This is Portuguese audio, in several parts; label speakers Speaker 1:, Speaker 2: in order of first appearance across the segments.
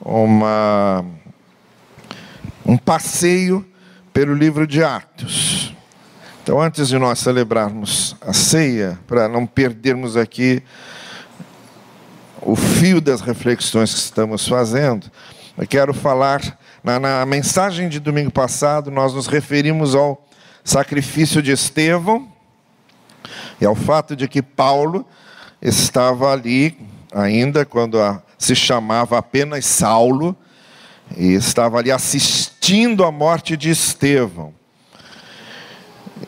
Speaker 1: uma, um passeio pelo livro de Atos. Então, antes de nós celebrarmos a ceia, para não perdermos aqui o fio das reflexões que estamos fazendo, eu quero falar, na, na mensagem de domingo passado, nós nos referimos ao sacrifício de Estevão e ao fato de que Paulo estava ali ainda quando a, se chamava apenas Saulo e estava ali assistindo à morte de Estevão.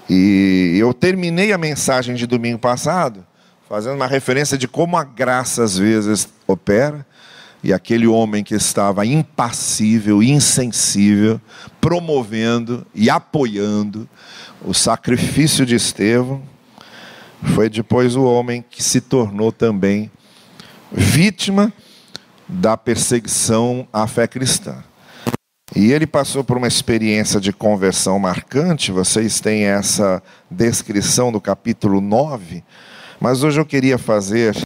Speaker 1: E eu terminei a mensagem de domingo passado fazendo uma referência de como a graça às vezes opera, e aquele homem que estava impassível, insensível, promovendo e apoiando o sacrifício de Estevão, foi depois o homem que se tornou também vítima da perseguição à fé cristã. E ele passou por uma experiência de conversão marcante, vocês têm essa descrição do capítulo 9, mas hoje eu queria fazer,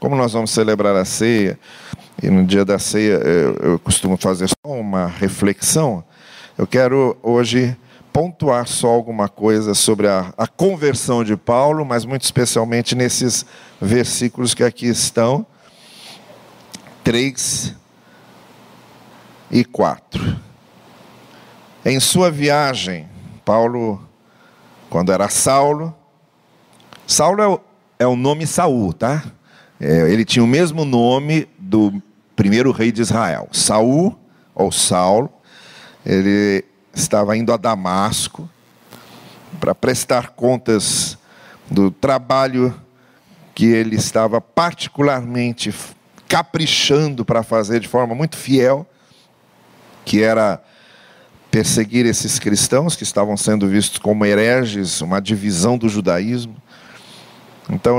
Speaker 1: como nós vamos celebrar a ceia, e no dia da ceia eu, costumo fazer só uma reflexão, eu quero hoje pontuar só alguma coisa sobre a, a conversão de Paulo, mas muito especialmente nesses versículos que aqui estão, 3 e 4. Em sua viagem, Paulo, quando era Saulo, Saulo é o, é o nome Saul, tá? É, ele tinha o mesmo nome do primeiro rei de Israel, Saul ou Saulo. Ele estava indo a Damasco para prestar contas do trabalho que ele estava particularmente caprichando para fazer de forma muito fiel, que era perseguir esses cristãos que estavam sendo vistos como hereges, uma divisão do judaísmo. Então,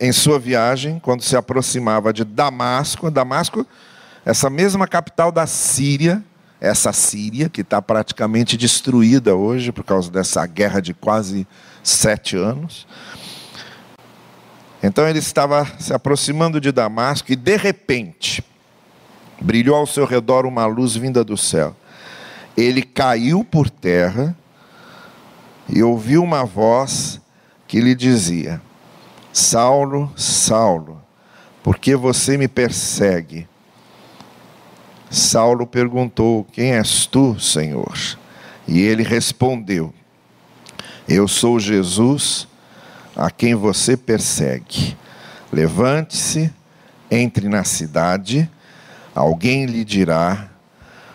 Speaker 1: em sua viagem, quando se aproximava de Damasco, Damasco, essa mesma capital da Síria, essa Síria que está praticamente destruída hoje por causa dessa guerra de quase sete anos. Então ele estava se aproximando de Damasco e de repente brilhou ao seu redor uma luz vinda do céu. Ele caiu por terra e ouviu uma voz que lhe dizia: Saulo, Saulo, por que você me persegue? Saulo perguntou: Quem és tu, Senhor? E ele respondeu: Eu sou Jesus a quem você persegue. Levante-se, entre na cidade, alguém lhe dirá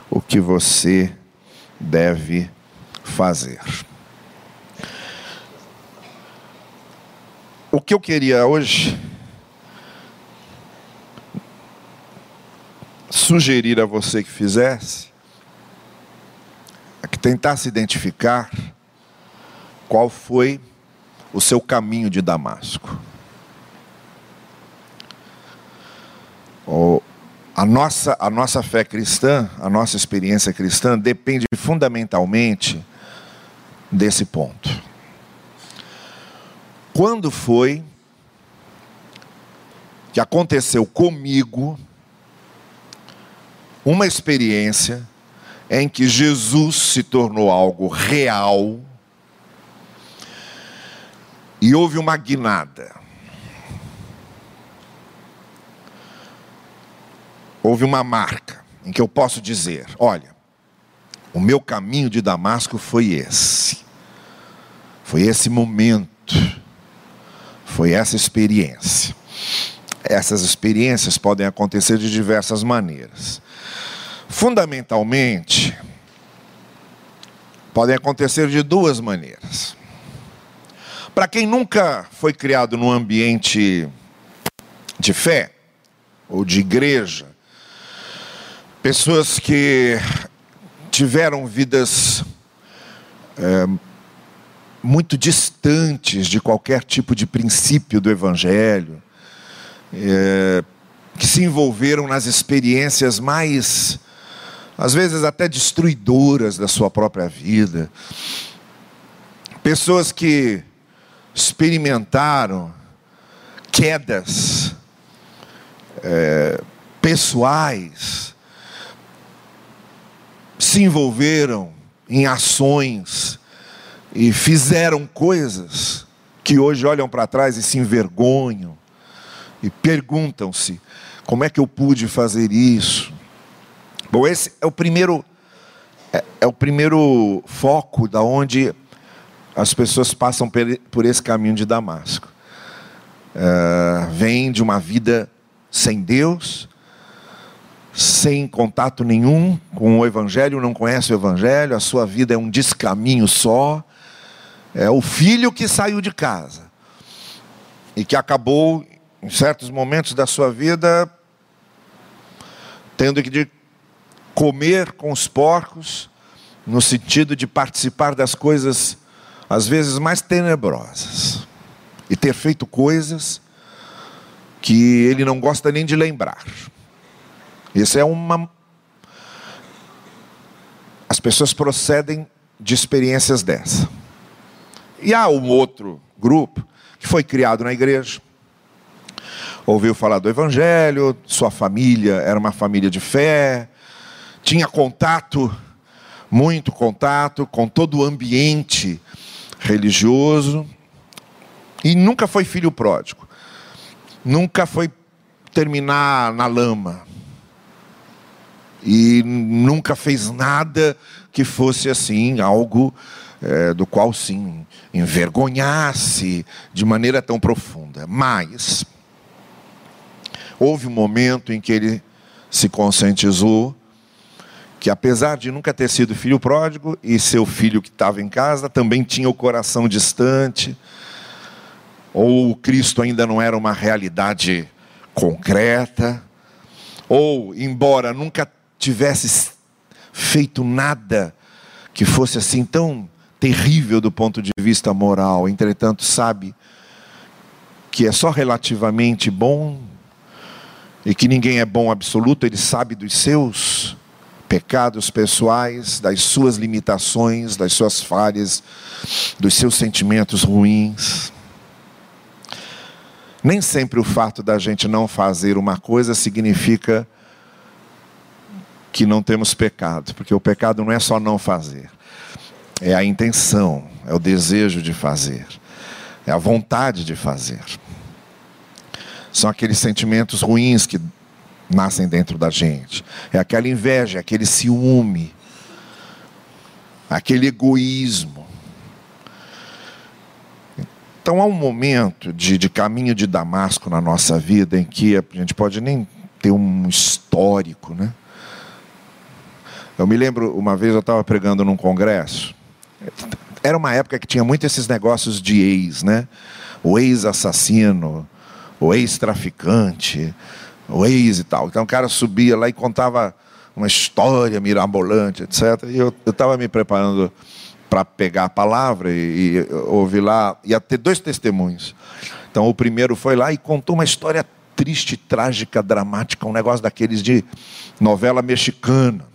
Speaker 1: o que você deve fazer. O que eu queria hoje sugerir a você que fizesse é que tentasse identificar qual foi o seu caminho de Damasco. a, nossa, a nossa fé cristã, a nossa experiência cristã depende fundamentalmente desse ponto. Quando foi que aconteceu comigo uma experiência em que Jesus se tornou algo real e houve uma guinada. Houve uma marca em que eu posso dizer: olha, o meu caminho de Damasco foi esse, foi esse momento, foi essa experiência. Essas experiências podem acontecer de diversas maneiras. Fundamentalmente, podem acontecer de duas maneiras. Para quem nunca foi criado num ambiente de fé ou de igreja, pessoas que tiveram vidas é, muito distantes de qualquer tipo de princípio do Evangelho, é, que se envolveram nas experiências mais às vezes até destruidoras da sua própria vida. Pessoas que experimentaram quedas é, pessoais, se envolveram em ações e fizeram coisas que hoje olham para trás e se envergonham e perguntam-se: como é que eu pude fazer isso? Bom, esse é o primeiro é, é o primeiro foco da onde as pessoas passam por esse caminho de Damasco. Uh, vem de uma vida sem Deus, sem contato nenhum com o Evangelho, não conhece o Evangelho, a sua vida é um descaminho só. É o filho que saiu de casa e que acabou, em certos momentos da sua vida, tendo que comer com os porcos, no sentido de participar das coisas, às vezes, mais tenebrosas, e ter feito coisas que ele não gosta nem de lembrar. Isso é uma. As pessoas procedem de experiências dessa. E há um outro grupo que foi criado na igreja, ouviu falar do Evangelho, sua família era uma família de fé, tinha contato, muito contato com todo o ambiente religioso, e nunca foi filho pródigo, nunca foi terminar na lama, e nunca fez nada que fosse assim, algo é, do qual sim envergonhasse de maneira tão profunda. Mas houve um momento em que ele se conscientizou que apesar de nunca ter sido filho pródigo e seu filho que estava em casa também tinha o coração distante, ou Cristo ainda não era uma realidade concreta, ou embora nunca tivesse feito nada que fosse assim tão terrível do ponto de vista moral, entretanto, sabe que é só relativamente bom e que ninguém é bom absoluto, ele sabe dos seus pecados pessoais, das suas limitações, das suas falhas, dos seus sentimentos ruins. Nem sempre o fato da gente não fazer uma coisa significa que não temos pecado, porque o pecado não é só não fazer, é a intenção, é o desejo de fazer, é a vontade de fazer. São aqueles sentimentos ruins que nascem dentro da gente, é aquela inveja, aquele ciúme, aquele egoísmo. Então há um momento de, de caminho de Damasco na nossa vida em que a gente pode nem ter um histórico, né? Eu me lembro, uma vez eu estava pregando num congresso. Era uma época que tinha muito esses negócios de ex, né? O ex-assassino, o ex-traficante, ex e tal. Então o cara subia lá e contava uma história mirabolante, etc. E eu estava me preparando para pegar a palavra e, e ouvir lá. Ia ter dois testemunhos. Então o primeiro foi lá e contou uma história triste, trágica, dramática, um negócio daqueles de novela mexicana.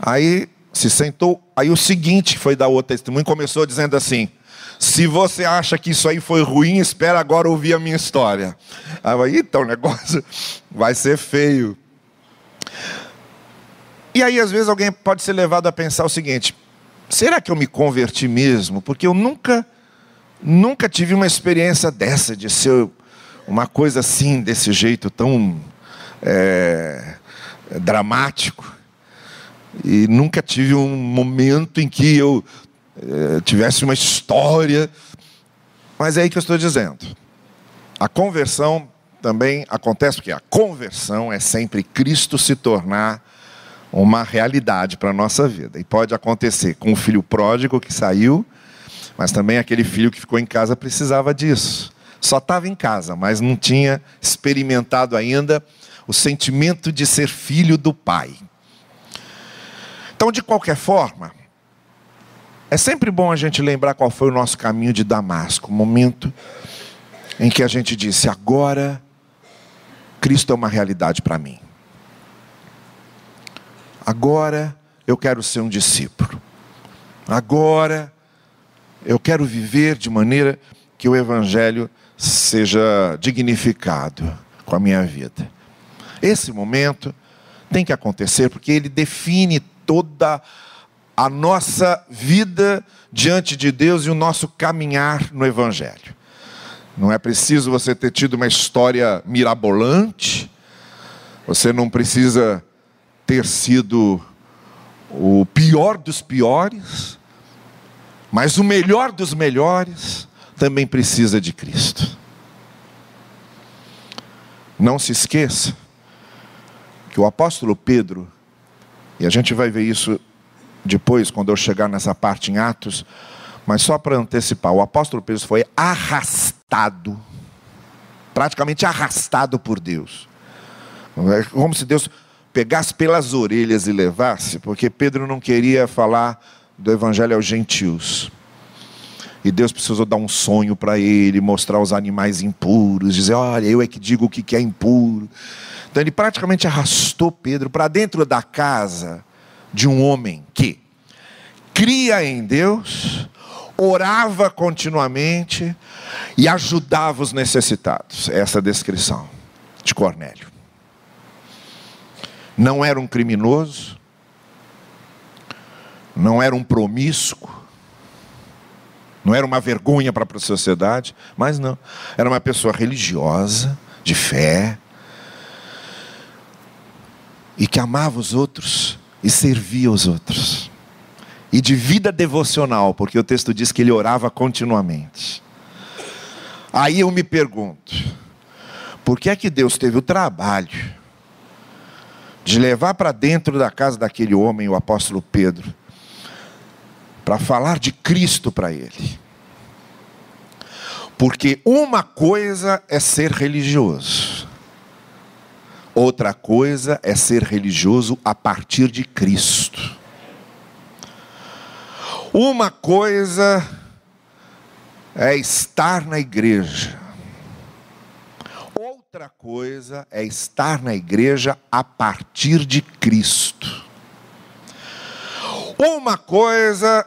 Speaker 1: Aí se sentou, aí o seguinte foi dar outro testemunho, começou dizendo assim: se você acha que isso aí foi ruim, espera agora ouvir a minha história. Aí então o negócio vai ser feio. E aí, às vezes, alguém pode ser levado a pensar o seguinte: será que eu me converti mesmo? Porque eu nunca, nunca tive uma experiência dessa, de ser uma coisa assim, desse jeito tão é, dramático. E nunca tive um momento em que eu eh, tivesse uma história. Mas é aí que eu estou dizendo. A conversão também acontece porque a conversão é sempre Cristo se tornar uma realidade para a nossa vida. E pode acontecer com o filho pródigo que saiu, mas também aquele filho que ficou em casa precisava disso. Só estava em casa, mas não tinha experimentado ainda o sentimento de ser filho do pai. Então, de qualquer forma, é sempre bom a gente lembrar qual foi o nosso caminho de Damasco, o momento em que a gente disse: agora Cristo é uma realidade para mim. Agora eu quero ser um discípulo. Agora eu quero viver de maneira que o Evangelho seja dignificado com a minha vida. Esse momento tem que acontecer porque ele define toda a nossa vida diante de Deus e o nosso caminhar no Evangelho. Não é preciso você ter tido uma história mirabolante, você não precisa ter sido o pior dos piores, mas o melhor dos melhores também precisa de Cristo. Não se esqueça que o apóstolo Pedro, e a gente vai ver isso depois, quando eu chegar nessa parte em Atos, mas só para antecipar, o apóstolo Pedro foi arrastado, praticamente arrastado por Deus. É como se Deus pegasse pelas orelhas e levasse, porque Pedro não queria falar do evangelho aos gentios. E Deus precisou dar um sonho para ele, mostrar os animais impuros, dizer: Olha, eu é que digo o que é impuro. Então ele praticamente arrastou Pedro para dentro da casa de um homem que cria em Deus, orava continuamente e ajudava os necessitados. Essa é a descrição de Cornélio. Não era um criminoso, não era um promíscuo, não era uma vergonha para a sociedade, mas não, era uma pessoa religiosa, de fé, e que amava os outros e servia os outros. E de vida devocional, porque o texto diz que ele orava continuamente. Aí eu me pergunto, por que é que Deus teve o trabalho de levar para dentro da casa daquele homem, o apóstolo Pedro, para falar de Cristo para ele? Porque uma coisa é ser religioso, Outra coisa é ser religioso a partir de Cristo. Uma coisa é estar na igreja. Outra coisa é estar na igreja a partir de Cristo. Uma coisa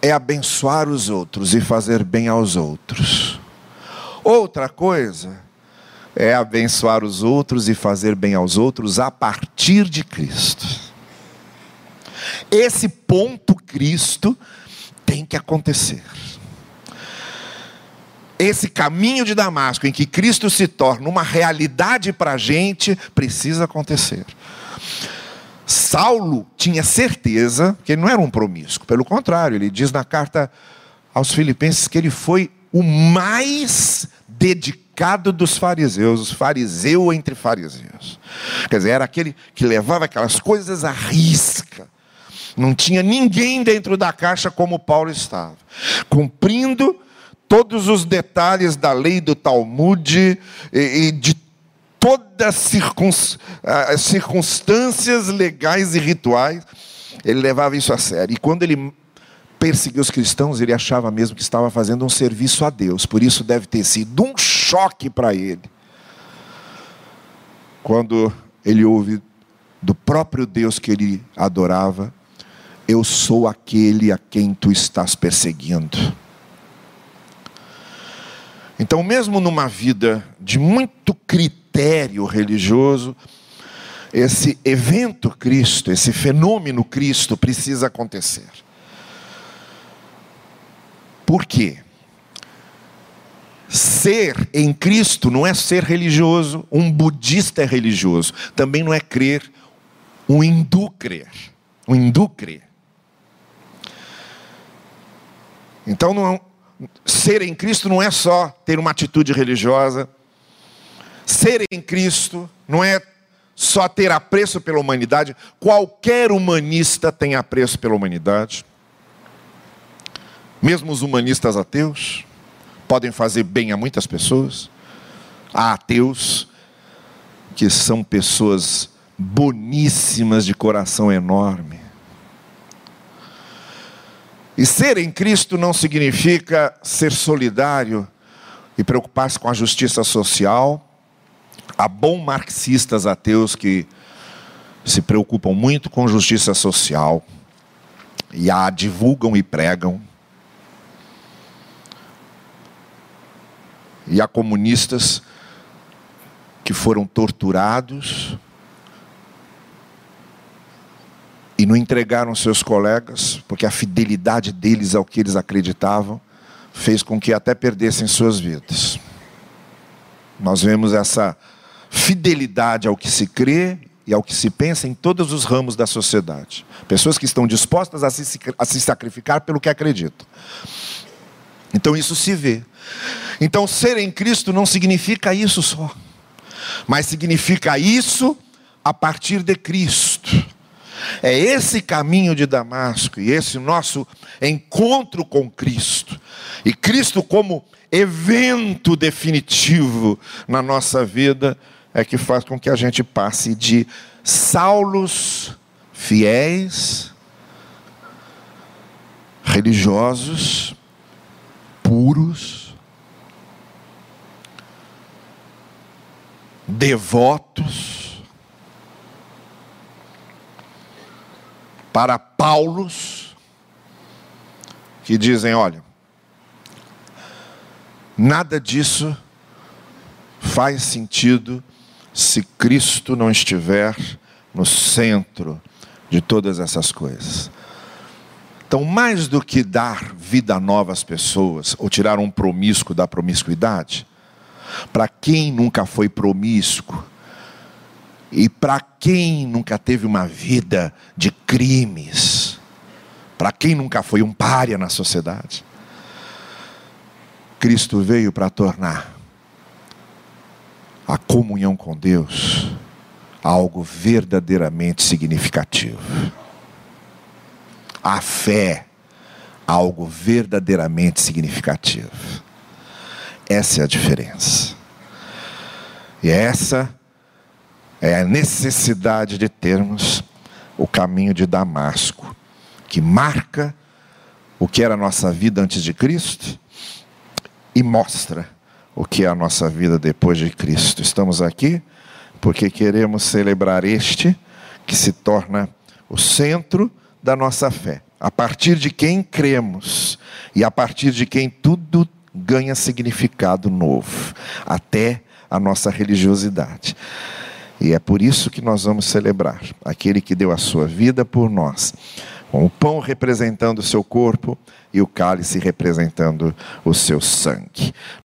Speaker 1: é abençoar os outros e fazer bem aos outros. Outra coisa é abençoar os outros e fazer bem aos outros a partir de Cristo. Esse ponto Cristo tem que acontecer. Esse caminho de Damasco, em que Cristo se torna uma realidade para a gente, precisa acontecer. Saulo tinha certeza que ele não era um promíscuo, pelo contrário, ele diz na carta aos Filipenses que ele foi o mais dedicado dos fariseus, fariseu entre fariseus. Quer dizer, era aquele que levava aquelas coisas à risca. Não tinha ninguém dentro da caixa como Paulo estava, cumprindo todos os detalhes da lei do Talmud e, e de todas as circunstâncias legais e rituais. Ele levava isso a sério. E quando ele perseguir os cristãos, ele achava mesmo que estava fazendo um serviço a Deus. Por isso deve ter sido um choque para ele. Quando ele ouve do próprio Deus que ele adorava, eu sou aquele a quem tu estás perseguindo. Então, mesmo numa vida de muito critério religioso, esse evento Cristo, esse fenômeno Cristo precisa acontecer. Por quê? Ser em Cristo não é ser religioso, um budista é religioso, também não é crer, um hindu crer, um hindu crer. Então, não, é ser em Cristo não é só ter uma atitude religiosa, ser em Cristo não é só ter apreço pela humanidade, qualquer humanista tem apreço pela humanidade. Mesmo os humanistas ateus podem fazer bem a muitas pessoas. Há ateus que são pessoas boníssimas de coração enorme. E ser em Cristo não significa ser solidário e preocupar-se com a justiça social. Há bons marxistas ateus que se preocupam muito com justiça social e a divulgam e pregam. E há comunistas que foram torturados e não entregaram seus colegas, porque a fidelidade deles ao que eles acreditavam fez com que até perdessem suas vidas. Nós vemos essa fidelidade ao que se crê e ao que se pensa em todos os ramos da sociedade. Pessoas que estão dispostas a se, a se sacrificar pelo que acreditam. Então isso se vê. Então ser em Cristo não significa isso só, mas significa isso a partir de Cristo. É esse caminho de Damasco e esse nosso encontro com Cristo. E Cristo, como evento definitivo na nossa vida, é que faz com que a gente passe de Saulos fiéis, religiosos, puros, devotos, para Paulos, que dizem: olha, nada disso faz sentido se Cristo não estiver no centro de todas essas coisas. Então, mais do que dar vida nova às pessoas, ou tirar um promíscuo da promiscuidade, para quem nunca foi promíscuo, e para quem nunca teve uma vida de crimes, para quem nunca foi um pária na sociedade, Cristo veio para tornar a comunhão com Deus algo verdadeiramente significativo. A fé, algo verdadeiramente significativo. Essa é a diferença. E essa é a necessidade de termos o caminho de Damasco, que marca o que era a nossa vida antes de Cristo e mostra o que é a nossa vida depois de Cristo. Estamos aqui porque queremos celebrar este que se torna o centro da nossa fé, a partir de quem cremos e a partir de quem tudo ganha significado novo, até a nossa religiosidade. E é por isso que nós vamos celebrar aquele que deu a sua vida por nós, com o pão representando o seu corpo e o cálice representando o seu sangue.